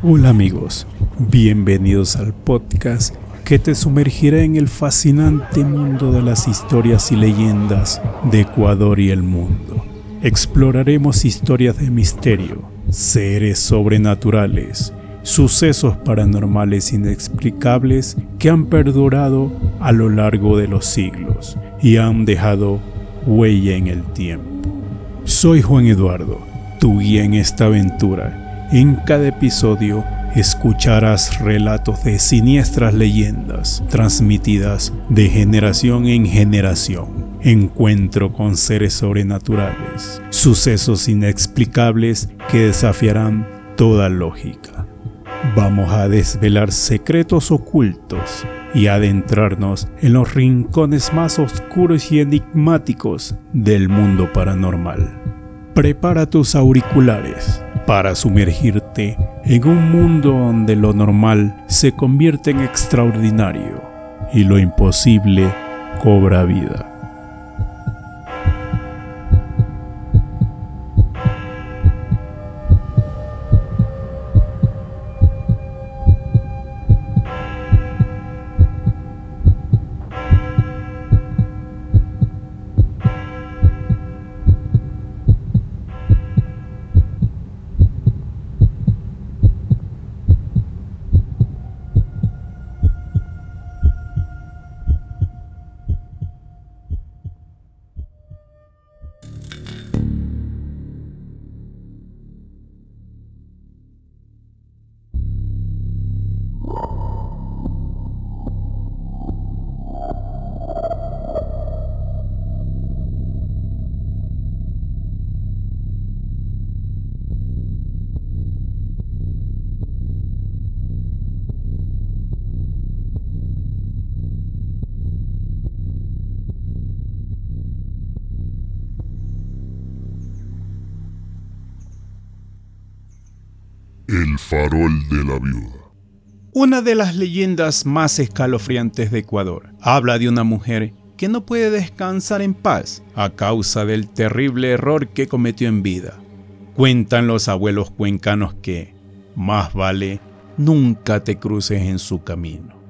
Hola amigos, bienvenidos al podcast que te sumergirá en el fascinante mundo de las historias y leyendas de Ecuador y el mundo. Exploraremos historias de misterio, seres sobrenaturales, sucesos paranormales inexplicables que han perdurado a lo largo de los siglos y han dejado huella en el tiempo. Soy Juan Eduardo, tu guía en esta aventura en cada episodio escucharás relatos de siniestras leyendas transmitidas de generación en generación. Encuentro con seres sobrenaturales, sucesos inexplicables que desafiarán toda lógica. Vamos a desvelar secretos ocultos y adentrarnos en los rincones más oscuros y enigmáticos del mundo paranormal. Prepara tus auriculares para sumergirte en un mundo donde lo normal se convierte en extraordinario y lo imposible cobra vida. El farol de la viuda. Una de las leyendas más escalofriantes de Ecuador habla de una mujer que no puede descansar en paz a causa del terrible error que cometió en vida. Cuentan los abuelos cuencanos que, más vale, nunca te cruces en su camino.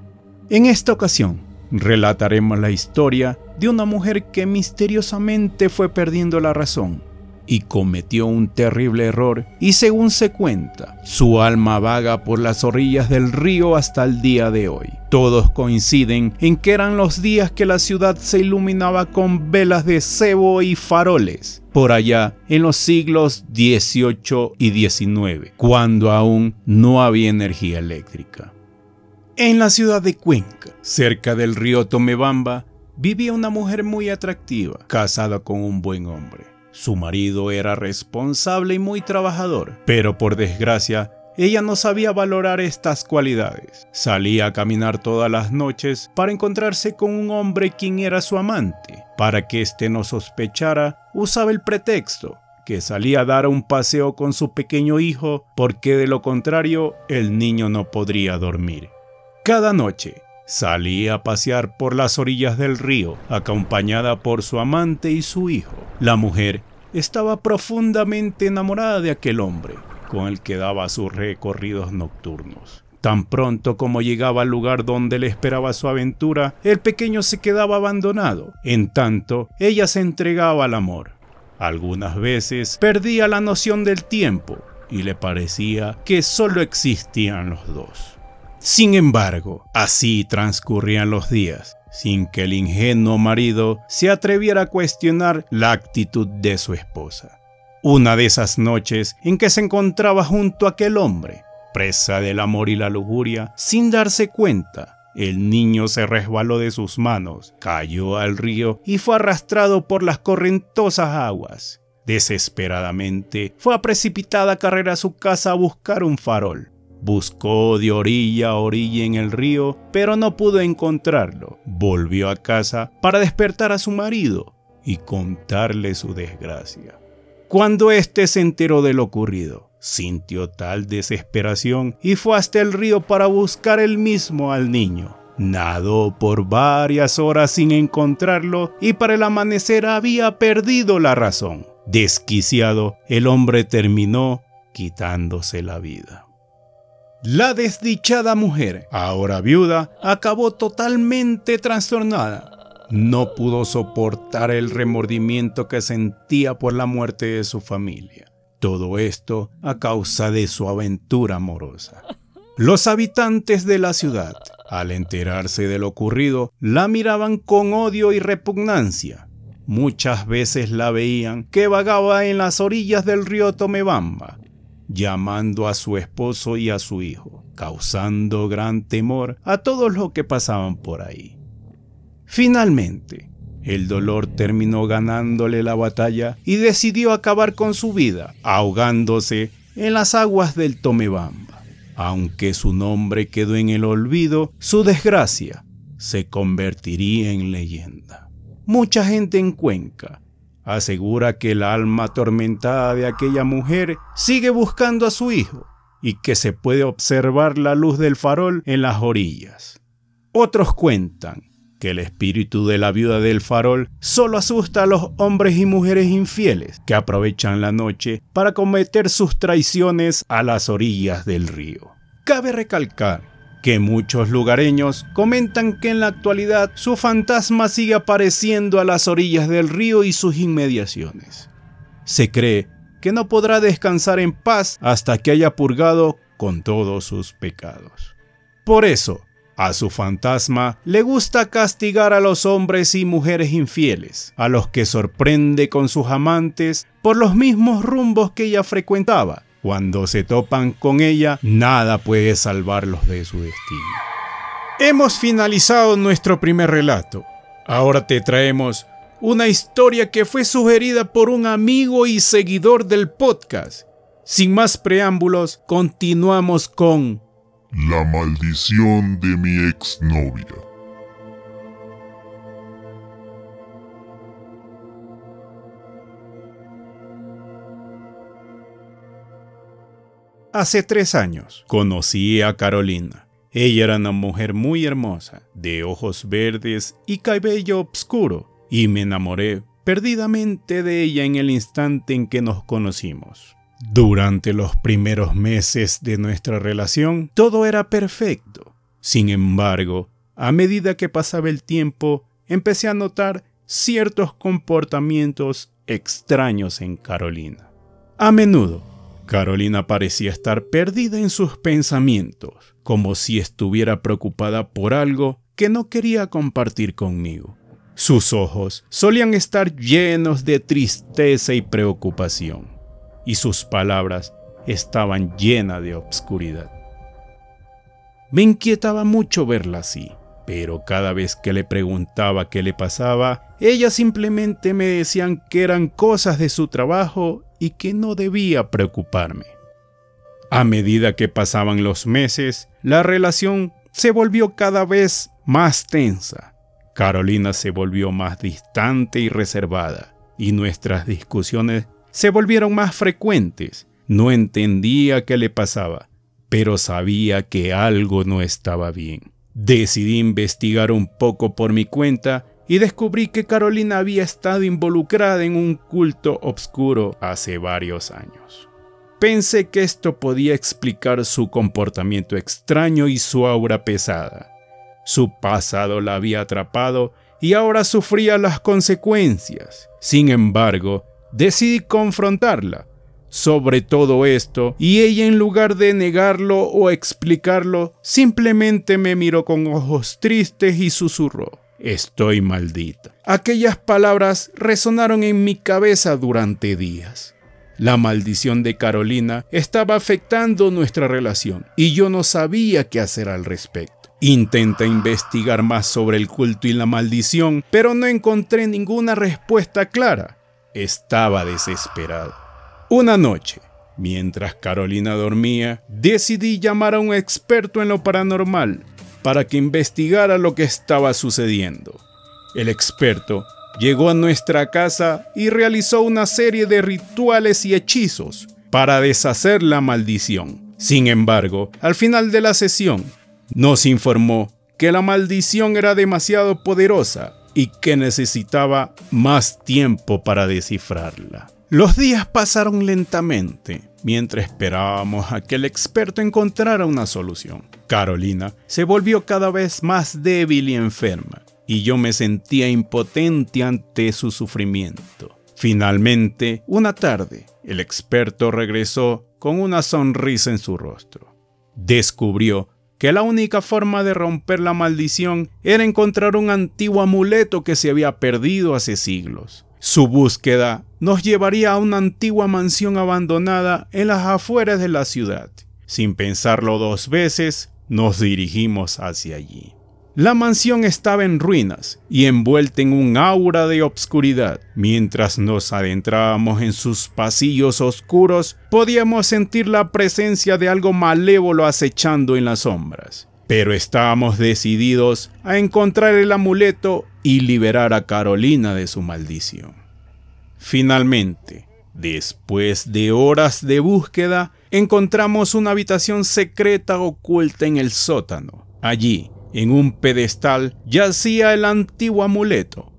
En esta ocasión, relataremos la historia de una mujer que misteriosamente fue perdiendo la razón y cometió un terrible error y según se cuenta, su alma vaga por las orillas del río hasta el día de hoy. Todos coinciden en que eran los días que la ciudad se iluminaba con velas de cebo y faroles, por allá en los siglos XVIII y XIX, cuando aún no había energía eléctrica. En la ciudad de Cuenca, cerca del río Tomebamba, vivía una mujer muy atractiva, casada con un buen hombre. Su marido era responsable y muy trabajador, pero por desgracia, ella no sabía valorar estas cualidades. Salía a caminar todas las noches para encontrarse con un hombre quien era su amante. Para que éste no sospechara, usaba el pretexto que salía a dar un paseo con su pequeño hijo porque de lo contrario el niño no podría dormir. Cada noche salía a pasear por las orillas del río acompañada por su amante y su hijo. La mujer estaba profundamente enamorada de aquel hombre, con el que daba sus recorridos nocturnos. Tan pronto como llegaba al lugar donde le esperaba su aventura, el pequeño se quedaba abandonado. En tanto, ella se entregaba al amor. Algunas veces perdía la noción del tiempo y le parecía que solo existían los dos. Sin embargo, así transcurrían los días sin que el ingenuo marido se atreviera a cuestionar la actitud de su esposa. Una de esas noches en que se encontraba junto a aquel hombre, presa del amor y la lujuria, sin darse cuenta, el niño se resbaló de sus manos, cayó al río y fue arrastrado por las correntosas aguas. Desesperadamente, fue a precipitada carrera a su casa a buscar un farol. Buscó de orilla a orilla en el río, pero no pudo encontrarlo. Volvió a casa para despertar a su marido y contarle su desgracia. Cuando éste se enteró de lo ocurrido, sintió tal desesperación y fue hasta el río para buscar él mismo al niño. Nadó por varias horas sin encontrarlo y para el amanecer había perdido la razón. Desquiciado, el hombre terminó quitándose la vida. La desdichada mujer, ahora viuda, acabó totalmente trastornada. No pudo soportar el remordimiento que sentía por la muerte de su familia. Todo esto a causa de su aventura amorosa. Los habitantes de la ciudad, al enterarse de lo ocurrido, la miraban con odio y repugnancia. Muchas veces la veían que vagaba en las orillas del río Tomebamba, llamando a su esposo y a su hijo, causando gran temor a todos los que pasaban por ahí. Finalmente, el dolor terminó ganándole la batalla y decidió acabar con su vida, ahogándose en las aguas del Tomebamba. Aunque su nombre quedó en el olvido, su desgracia se convertiría en leyenda. Mucha gente en Cuenca asegura que el alma atormentada de aquella mujer sigue buscando a su hijo y que se puede observar la luz del farol en las orillas. Otros cuentan que el espíritu de la viuda del farol solo asusta a los hombres y mujeres infieles que aprovechan la noche para cometer sus traiciones a las orillas del río. Cabe recalcar que muchos lugareños comentan que en la actualidad su fantasma sigue apareciendo a las orillas del río y sus inmediaciones. Se cree que no podrá descansar en paz hasta que haya purgado con todos sus pecados. Por eso, a su fantasma le gusta castigar a los hombres y mujeres infieles, a los que sorprende con sus amantes por los mismos rumbos que ella frecuentaba, cuando se topan con ella, nada puede salvarlos de su destino. Hemos finalizado nuestro primer relato. Ahora te traemos una historia que fue sugerida por un amigo y seguidor del podcast. Sin más preámbulos, continuamos con La maldición de mi exnovia. Hace tres años conocí a Carolina. Ella era una mujer muy hermosa, de ojos verdes y cabello oscuro, y me enamoré perdidamente de ella en el instante en que nos conocimos. Durante los primeros meses de nuestra relación, todo era perfecto. Sin embargo, a medida que pasaba el tiempo, empecé a notar ciertos comportamientos extraños en Carolina. A menudo Carolina parecía estar perdida en sus pensamientos, como si estuviera preocupada por algo que no quería compartir conmigo. Sus ojos solían estar llenos de tristeza y preocupación, y sus palabras estaban llenas de obscuridad. Me inquietaba mucho verla así, pero cada vez que le preguntaba qué le pasaba, ella simplemente me decían que eran cosas de su trabajo y que no debía preocuparme. A medida que pasaban los meses, la relación se volvió cada vez más tensa. Carolina se volvió más distante y reservada, y nuestras discusiones se volvieron más frecuentes. No entendía qué le pasaba, pero sabía que algo no estaba bien. Decidí investigar un poco por mi cuenta y descubrí que Carolina había estado involucrada en un culto obscuro hace varios años. Pensé que esto podía explicar su comportamiento extraño y su aura pesada. Su pasado la había atrapado y ahora sufría las consecuencias. Sin embargo, decidí confrontarla sobre todo esto y ella en lugar de negarlo o explicarlo, simplemente me miró con ojos tristes y susurró. Estoy maldita. Aquellas palabras resonaron en mi cabeza durante días. La maldición de Carolina estaba afectando nuestra relación y yo no sabía qué hacer al respecto. Intenté investigar más sobre el culto y la maldición, pero no encontré ninguna respuesta clara. Estaba desesperado. Una noche, mientras Carolina dormía, decidí llamar a un experto en lo paranormal para que investigara lo que estaba sucediendo. El experto llegó a nuestra casa y realizó una serie de rituales y hechizos para deshacer la maldición. Sin embargo, al final de la sesión, nos informó que la maldición era demasiado poderosa y que necesitaba más tiempo para descifrarla. Los días pasaron lentamente mientras esperábamos a que el experto encontrara una solución. Carolina se volvió cada vez más débil y enferma, y yo me sentía impotente ante su sufrimiento. Finalmente, una tarde, el experto regresó con una sonrisa en su rostro. Descubrió que la única forma de romper la maldición era encontrar un antiguo amuleto que se había perdido hace siglos. Su búsqueda nos llevaría a una antigua mansión abandonada en las afueras de la ciudad. Sin pensarlo dos veces, nos dirigimos hacia allí. La mansión estaba en ruinas y envuelta en un aura de obscuridad. Mientras nos adentrábamos en sus pasillos oscuros, podíamos sentir la presencia de algo malévolo acechando en las sombras. Pero estábamos decididos a encontrar el amuleto y liberar a Carolina de su maldición. Finalmente, después de horas de búsqueda, encontramos una habitación secreta oculta en el sótano. Allí, en un pedestal yacía el antiguo amuleto.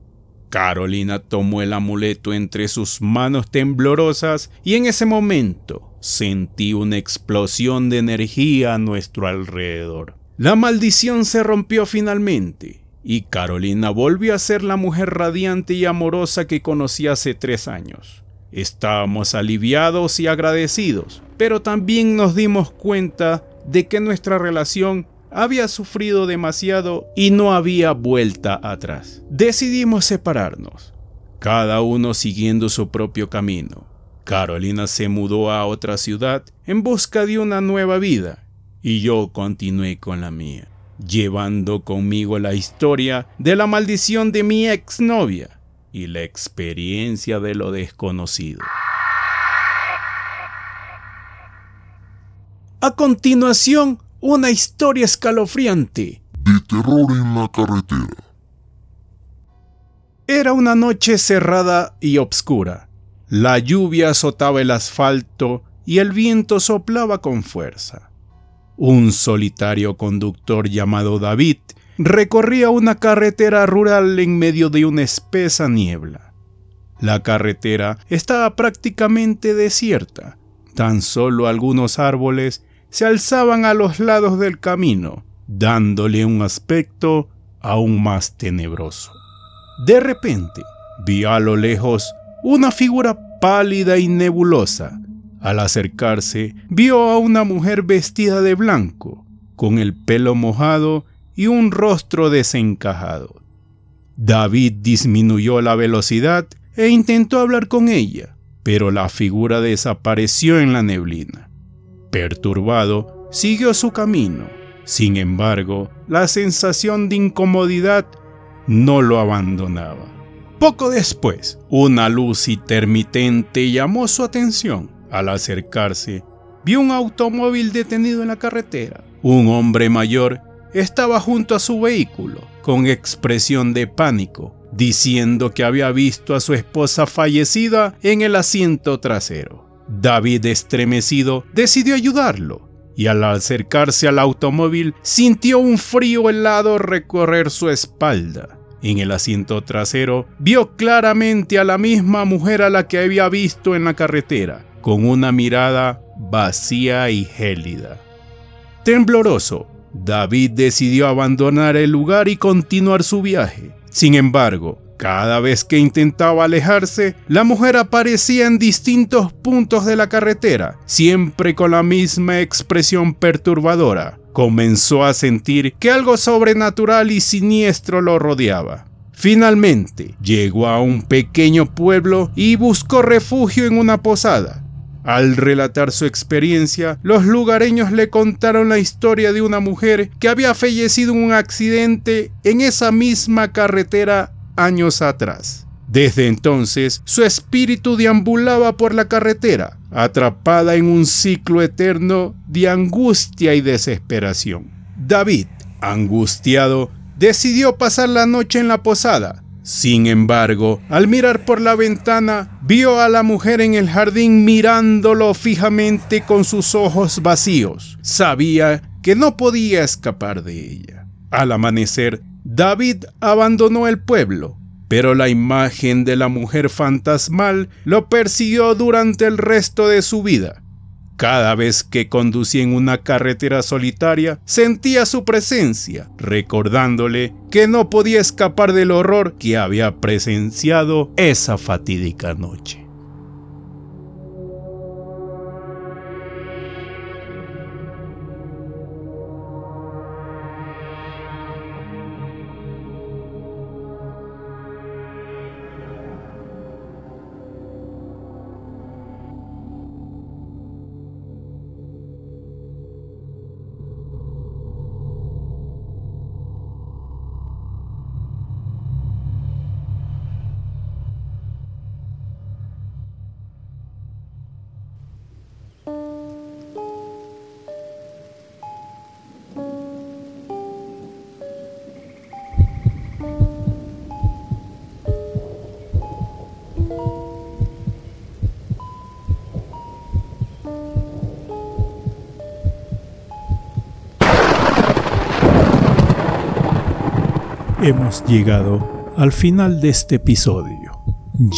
Carolina tomó el amuleto entre sus manos temblorosas y en ese momento sentí una explosión de energía a nuestro alrededor. La maldición se rompió finalmente y Carolina volvió a ser la mujer radiante y amorosa que conocí hace tres años. Estábamos aliviados y agradecidos, pero también nos dimos cuenta de que nuestra relación había sufrido demasiado y no había vuelta atrás. Decidimos separarnos, cada uno siguiendo su propio camino. Carolina se mudó a otra ciudad en busca de una nueva vida y yo continué con la mía, llevando conmigo la historia de la maldición de mi exnovia y la experiencia de lo desconocido. A continuación, una historia escalofriante. De terror en la carretera. Era una noche cerrada y obscura. La lluvia azotaba el asfalto y el viento soplaba con fuerza. Un solitario conductor llamado David recorría una carretera rural en medio de una espesa niebla. La carretera estaba prácticamente desierta, tan solo algunos árboles se alzaban a los lados del camino, dándole un aspecto aún más tenebroso. De repente, vio a lo lejos una figura pálida y nebulosa. Al acercarse, vio a una mujer vestida de blanco, con el pelo mojado y un rostro desencajado. David disminuyó la velocidad e intentó hablar con ella, pero la figura desapareció en la neblina. Perturbado, siguió su camino. Sin embargo, la sensación de incomodidad no lo abandonaba. Poco después, una luz intermitente llamó su atención. Al acercarse, vio un automóvil detenido en la carretera. Un hombre mayor estaba junto a su vehículo, con expresión de pánico, diciendo que había visto a su esposa fallecida en el asiento trasero. David, estremecido, decidió ayudarlo y al acercarse al automóvil sintió un frío helado recorrer su espalda. En el asiento trasero vio claramente a la misma mujer a la que había visto en la carretera, con una mirada vacía y gélida. Tembloroso, David decidió abandonar el lugar y continuar su viaje. Sin embargo, cada vez que intentaba alejarse, la mujer aparecía en distintos puntos de la carretera, siempre con la misma expresión perturbadora. Comenzó a sentir que algo sobrenatural y siniestro lo rodeaba. Finalmente, llegó a un pequeño pueblo y buscó refugio en una posada. Al relatar su experiencia, los lugareños le contaron la historia de una mujer que había fallecido en un accidente en esa misma carretera años atrás. Desde entonces, su espíritu deambulaba por la carretera, atrapada en un ciclo eterno de angustia y desesperación. David, angustiado, decidió pasar la noche en la posada, Sin embargo, al mirar por la ventana, vio a la mujer en el jardín mirándolo fijamente con sus ojos vacíos. Sabía que no podía escapar de ella. Al amanecer, David abandonó el pueblo, pero la imagen de la mujer fantasmal lo persiguió durante el resto de su vida. Cada vez que conducía en una carretera solitaria, sentía su presencia, recordándole que no podía escapar del horror que había presenciado esa fatídica noche. Hemos llegado al final de este episodio,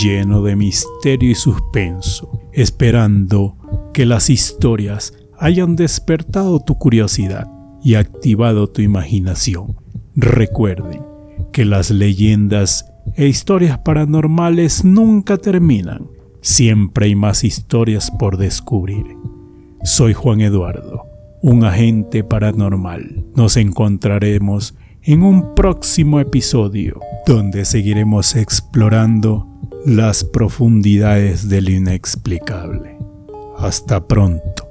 lleno de misterio y suspenso, esperando que las historias hayan despertado tu curiosidad y activado tu imaginación. Recuerden que las leyendas e historias paranormales nunca terminan, siempre hay más historias por descubrir. Soy Juan Eduardo, un agente paranormal. Nos encontraremos en un próximo episodio donde seguiremos explorando las profundidades del inexplicable. Hasta pronto.